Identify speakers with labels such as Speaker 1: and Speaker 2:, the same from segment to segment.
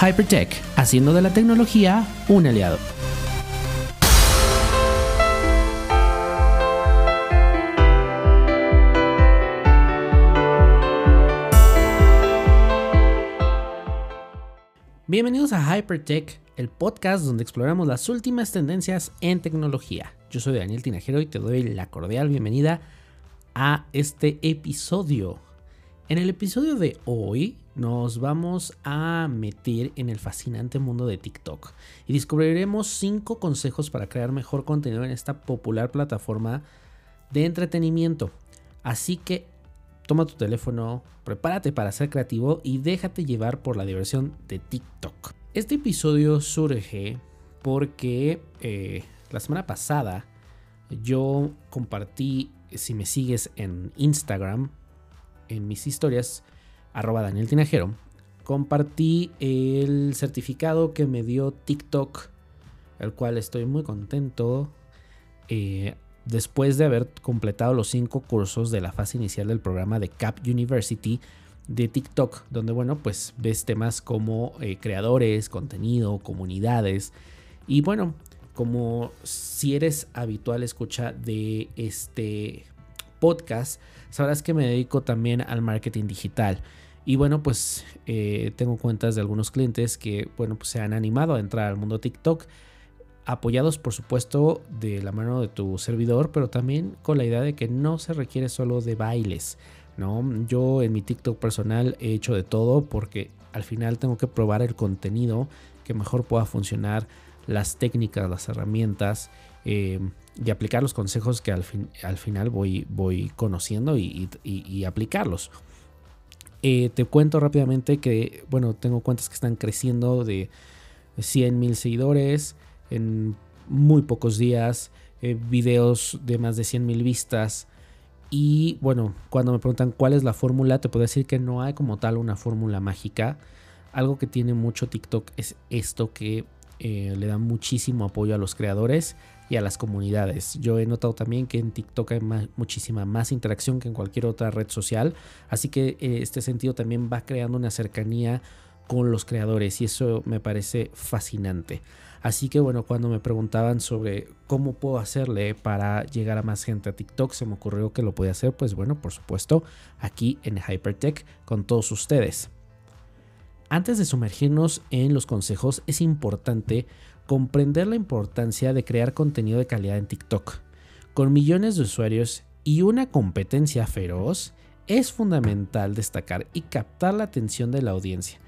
Speaker 1: Hypertech, haciendo de la tecnología un aliado. Bienvenidos a Hypertech, el podcast donde exploramos las últimas tendencias en tecnología. Yo soy Daniel Tinajero y te doy la cordial bienvenida a este episodio. En el episodio de hoy nos vamos a meter en el fascinante mundo de TikTok y descubriremos 5 consejos para crear mejor contenido en esta popular plataforma de entretenimiento. Así que toma tu teléfono, prepárate para ser creativo y déjate llevar por la diversión de TikTok. Este episodio surge porque eh, la semana pasada yo compartí, si me sigues en Instagram, en mis historias, arroba Daniel Tinajero, compartí el certificado que me dio TikTok, el cual estoy muy contento. Eh, después de haber completado los cinco cursos de la fase inicial del programa de Cap University de TikTok, donde bueno, pues ves temas como eh, creadores, contenido, comunidades y bueno, como si eres habitual escucha de este podcast, sabrás que me dedico también al marketing digital. Y bueno, pues eh, tengo cuentas de algunos clientes que, bueno, pues se han animado a entrar al mundo TikTok apoyados por supuesto de la mano de tu servidor, pero también con la idea de que no se requiere solo de bailes, ¿no? Yo en mi TikTok personal he hecho de todo porque al final tengo que probar el contenido que mejor pueda funcionar, las técnicas, las herramientas eh, y aplicar los consejos que al, fin, al final voy, voy conociendo y, aplicarlos. Eh, te cuento rápidamente que, bueno, tengo cuentas que están creciendo de 100 mil seguidores, en muy pocos días, eh, videos de más de 100 mil vistas. Y bueno, cuando me preguntan cuál es la fórmula, te puedo decir que no hay como tal una fórmula mágica. Algo que tiene mucho TikTok es esto que eh, le da muchísimo apoyo a los creadores y a las comunidades. Yo he notado también que en TikTok hay muchísima más interacción que en cualquier otra red social. Así que eh, este sentido también va creando una cercanía con los creadores y eso me parece fascinante. Así que bueno, cuando me preguntaban sobre cómo puedo hacerle para llegar a más gente a TikTok, se me ocurrió que lo podía hacer, pues bueno, por supuesto, aquí en Hypertech con todos ustedes. Antes de sumergirnos en los consejos, es importante comprender la importancia de crear contenido de calidad en TikTok. Con millones de usuarios y una competencia feroz, es fundamental destacar y captar la atención de la audiencia.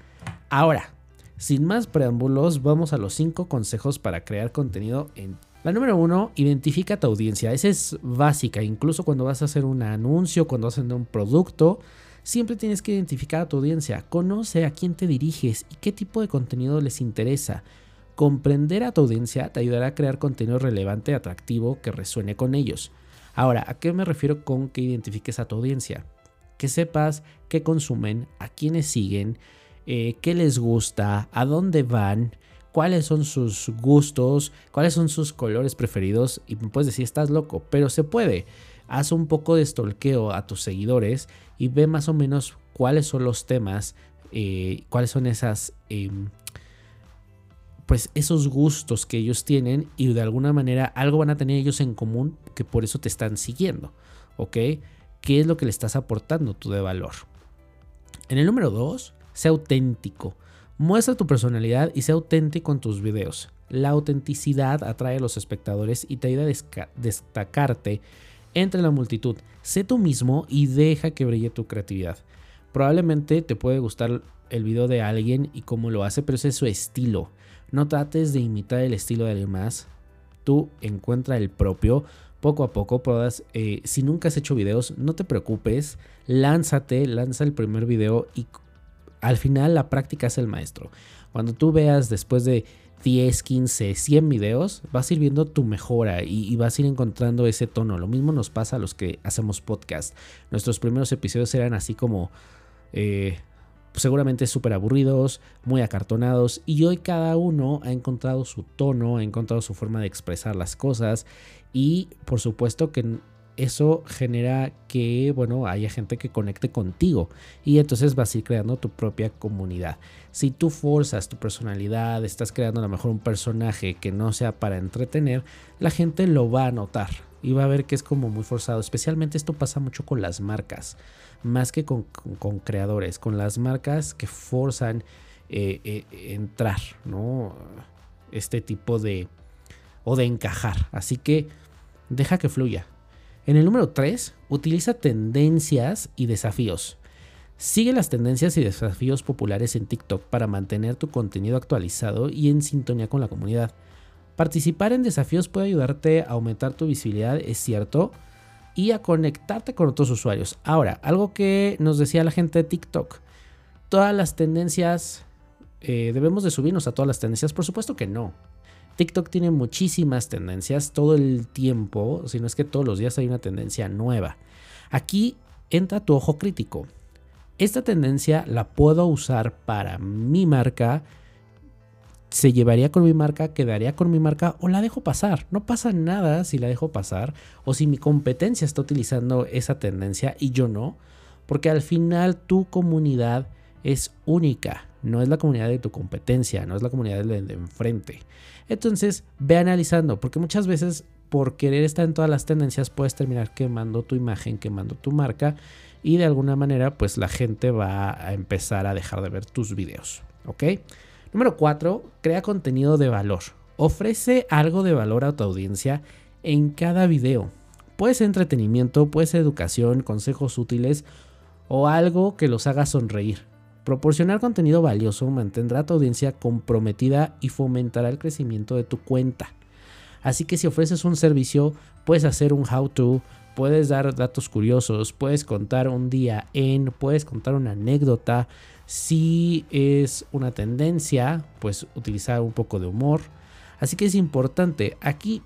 Speaker 1: Ahora, sin más preámbulos, vamos a los 5 consejos para crear contenido en... La número 1, identifica tu audiencia. Esa es básica, incluso cuando vas a hacer un anuncio, cuando vas a vender un producto, siempre tienes que identificar a tu audiencia. Conoce a quién te diriges y qué tipo de contenido les interesa. Comprender a tu audiencia te ayudará a crear contenido relevante, atractivo, que resuene con ellos. Ahora, ¿a qué me refiero con que identifiques a tu audiencia? Que sepas qué consumen, a quiénes siguen, eh, qué les gusta, a dónde van, cuáles son sus gustos, cuáles son sus colores preferidos. Y me puedes decir, estás loco, pero se puede. Haz un poco de stalkeo a tus seguidores y ve más o menos cuáles son los temas, eh, cuáles son esas... Em, pues esos gustos que ellos tienen y de alguna manera algo van a tener ellos en común que por eso te están siguiendo, ¿ok? ¿Qué es lo que le estás aportando tú de valor? En el número 2, Sé auténtico. Muestra tu personalidad y sé auténtico en tus videos. La autenticidad atrae a los espectadores y te ayuda a destacarte entre la multitud. Sé tú mismo y deja que brille tu creatividad. Probablemente te puede gustar el video de alguien y cómo lo hace, pero ese es su estilo. No trates de imitar el estilo de alguien más. Tú encuentra el propio. Poco a poco puedas, eh, si nunca has hecho videos, no te preocupes, lánzate, lanza el primer video y al final la práctica es el maestro. Cuando tú veas después de 10, 15, 100 videos, vas a ir viendo tu mejora y, vas a ir encontrando ese tono. Lo mismo nos pasa a los que hacemos podcast. Nuestros primeros episodios eran así como... Eh, seguramente súper aburridos, muy acartonados y hoy cada uno ha encontrado su tono, ha encontrado su forma de expresar las cosas y por supuesto que eso genera que, bueno, haya gente que conecte contigo y entonces vas a ir creando tu propia comunidad. Si tú forzas tu personalidad, estás creando a lo mejor un personaje que no sea para entretener, la gente lo va a notar y va a ver que es como muy forzado. Especialmente esto pasa mucho con las marcas, más que con, creadores, con las marcas que forzan eh, eh, entrar, ¿no? Este tipo de... o de encajar. Así que deja que fluya. En el número 3, utiliza tendencias y desafíos. Sigue las tendencias y desafíos populares en TikTok para mantener tu contenido actualizado y en sintonía con la comunidad. Participar en desafíos puede ayudarte a aumentar tu visibilidad, es cierto, y a conectarte con otros usuarios. Ahora, algo que nos decía la gente de TikTok, todas las tendencias, eh, debemos de subirnos a todas las tendencias, por supuesto que no. TikTok tiene muchísimas tendencias todo el tiempo, si no es que todos los días hay una tendencia nueva. Aquí entra tu ojo crítico. Esta tendencia la puedo usar para mi marca, se llevaría con mi marca, quedaría con mi marca o la dejo pasar. No pasa nada si la dejo pasar o si mi competencia está utilizando esa tendencia y yo no, porque al final tu comunidad es única, no es la comunidad de tu competencia, no es la comunidad de, enfrente. Entonces, ve analizando, porque muchas veces por querer estar en todas las tendencias puedes terminar quemando tu imagen, quemando tu marca y de alguna manera pues la gente va a empezar a dejar de ver tus videos, ¿ok? Número 4, crea contenido de valor. Ofrece algo de valor a tu audiencia en cada video. Puede ser entretenimiento, puede ser educación, consejos útiles o algo que los haga sonreír. Proporcionar contenido valioso mantendrá a tu audiencia comprometida y fomentará el crecimiento de tu cuenta. Así que si ofreces un servicio, puedes hacer un how-to, puedes dar datos curiosos, puedes contar un día en, puedes contar una anécdota. Si es una tendencia, pues utilizar un poco de humor. Así que es importante. Aquí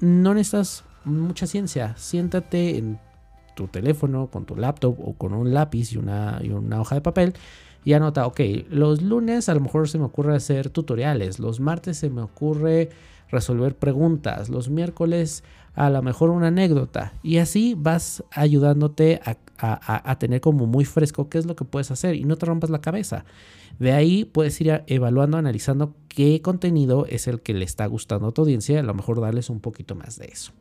Speaker 1: no necesitas mucha ciencia. Siéntate en tu teléfono, con tu laptop o con un lápiz y una, y una hoja de papel y anota, ok, los lunes a lo mejor se me ocurre hacer tutoriales, los martes se me ocurre resolver preguntas, los miércoles a lo mejor una anécdota y así vas ayudándote a, tener como muy fresco qué es lo que puedes hacer y no te rompas la cabeza. De ahí puedes ir evaluando, analizando qué contenido es el que le está gustando a tu audiencia y a lo mejor darles un poquito más de eso.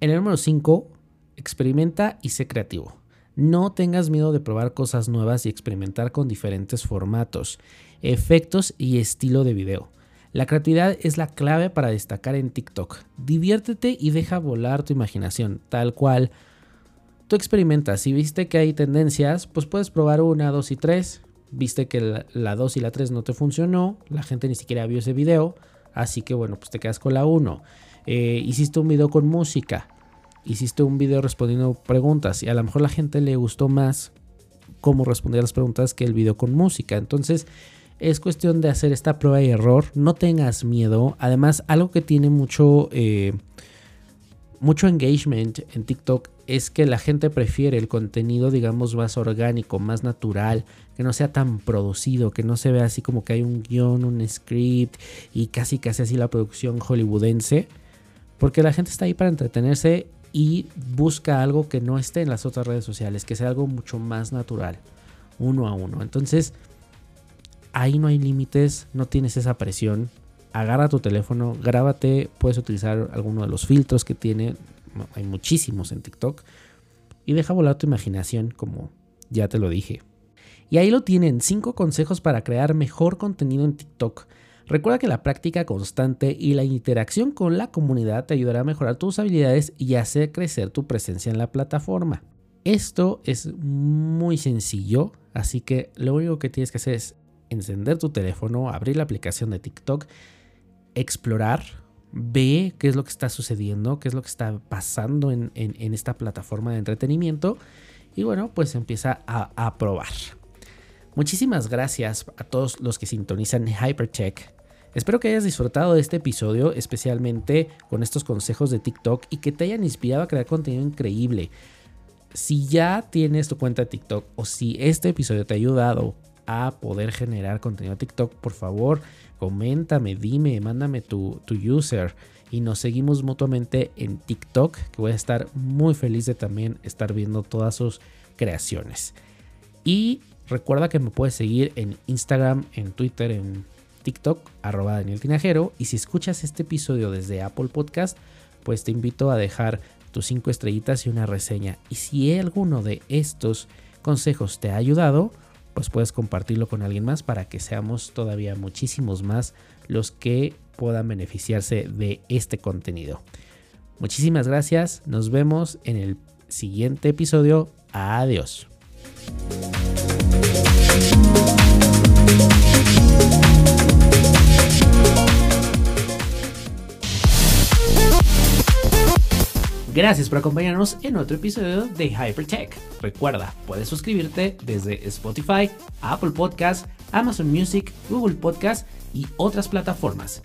Speaker 1: En el número 5, experimenta y sé creativo. No tengas miedo de probar cosas nuevas y experimentar con diferentes formatos, efectos y estilo de video. La creatividad es la clave para destacar en TikTok. Diviértete y deja volar tu imaginación, tal cual. Tú experimentas, si viste que hay tendencias, pues puedes probar una, dos y tres. Viste que la 2 y la 3 no te funcionó, la gente ni siquiera vio ese video, así que bueno, pues te quedas con la 1. Eh, hiciste un video con música, hiciste un video respondiendo preguntas y a lo mejor la gente le gustó más cómo responder las preguntas que el video con música. Entonces es cuestión de hacer esta prueba y error. No tengas miedo. Además, algo que tiene mucho, eh, mucho engagement en TikTok es que la gente prefiere el contenido, digamos, más orgánico, más natural, que no sea tan producido, que no se vea así como que hay un guion, un script y casi casi así la producción hollywoodense. Porque la gente está ahí para entretenerse y busca algo que no esté en las otras redes sociales, que sea algo mucho más natural, uno a uno. Entonces, ahí no hay límites, no tienes esa presión. Agarra tu teléfono, grábate, puedes utilizar alguno de los filtros que tiene, hay muchísimos en TikTok, y deja volar tu imaginación, como ya te lo dije. Y ahí lo tienen, 5 consejos para crear mejor contenido en TikTok Recuerda que la práctica constante y la interacción con la comunidad te ayudará a mejorar tus habilidades y hacer crecer tu presencia en la plataforma. Esto es muy sencillo, así que lo único que tienes que hacer es encender tu teléfono, abrir la aplicación de TikTok, explorar, ve qué es lo que está sucediendo, qué es lo que está pasando en, esta plataforma de entretenimiento y bueno, pues empieza a, a probar. Muchísimas gracias a todos los que sintonizan Hypercheck. Espero que hayas disfrutado de este episodio, especialmente con estos consejos de TikTok y que te hayan inspirado a crear contenido increíble. Si ya tienes tu cuenta de TikTok o si este episodio te ha ayudado a poder generar contenido TikTok, por favor, coméntame, dime, mándame tu, tu user y nos seguimos mutuamente en TikTok, que voy a estar muy feliz de también estar viendo todas sus creaciones. Y recuerda que me puedes seguir en Instagram, en Twitter, en TikTok, arroba Daniel Tinajero. Y si escuchas este episodio desde Apple Podcast, pues te invito a dejar tus cinco estrellitas y una reseña. Y si alguno de estos consejos te ha ayudado, pues puedes compartirlo con alguien más para que seamos todavía muchísimos más los que puedan beneficiarse de este contenido. Muchísimas gracias, nos vemos en el siguiente episodio. Adiós. Gracias por acompañarnos en otro episodio de Hypertech. Recuerda, puedes suscribirte desde Spotify, Apple Podcast, Amazon Music, Google Podcast y otras plataformas.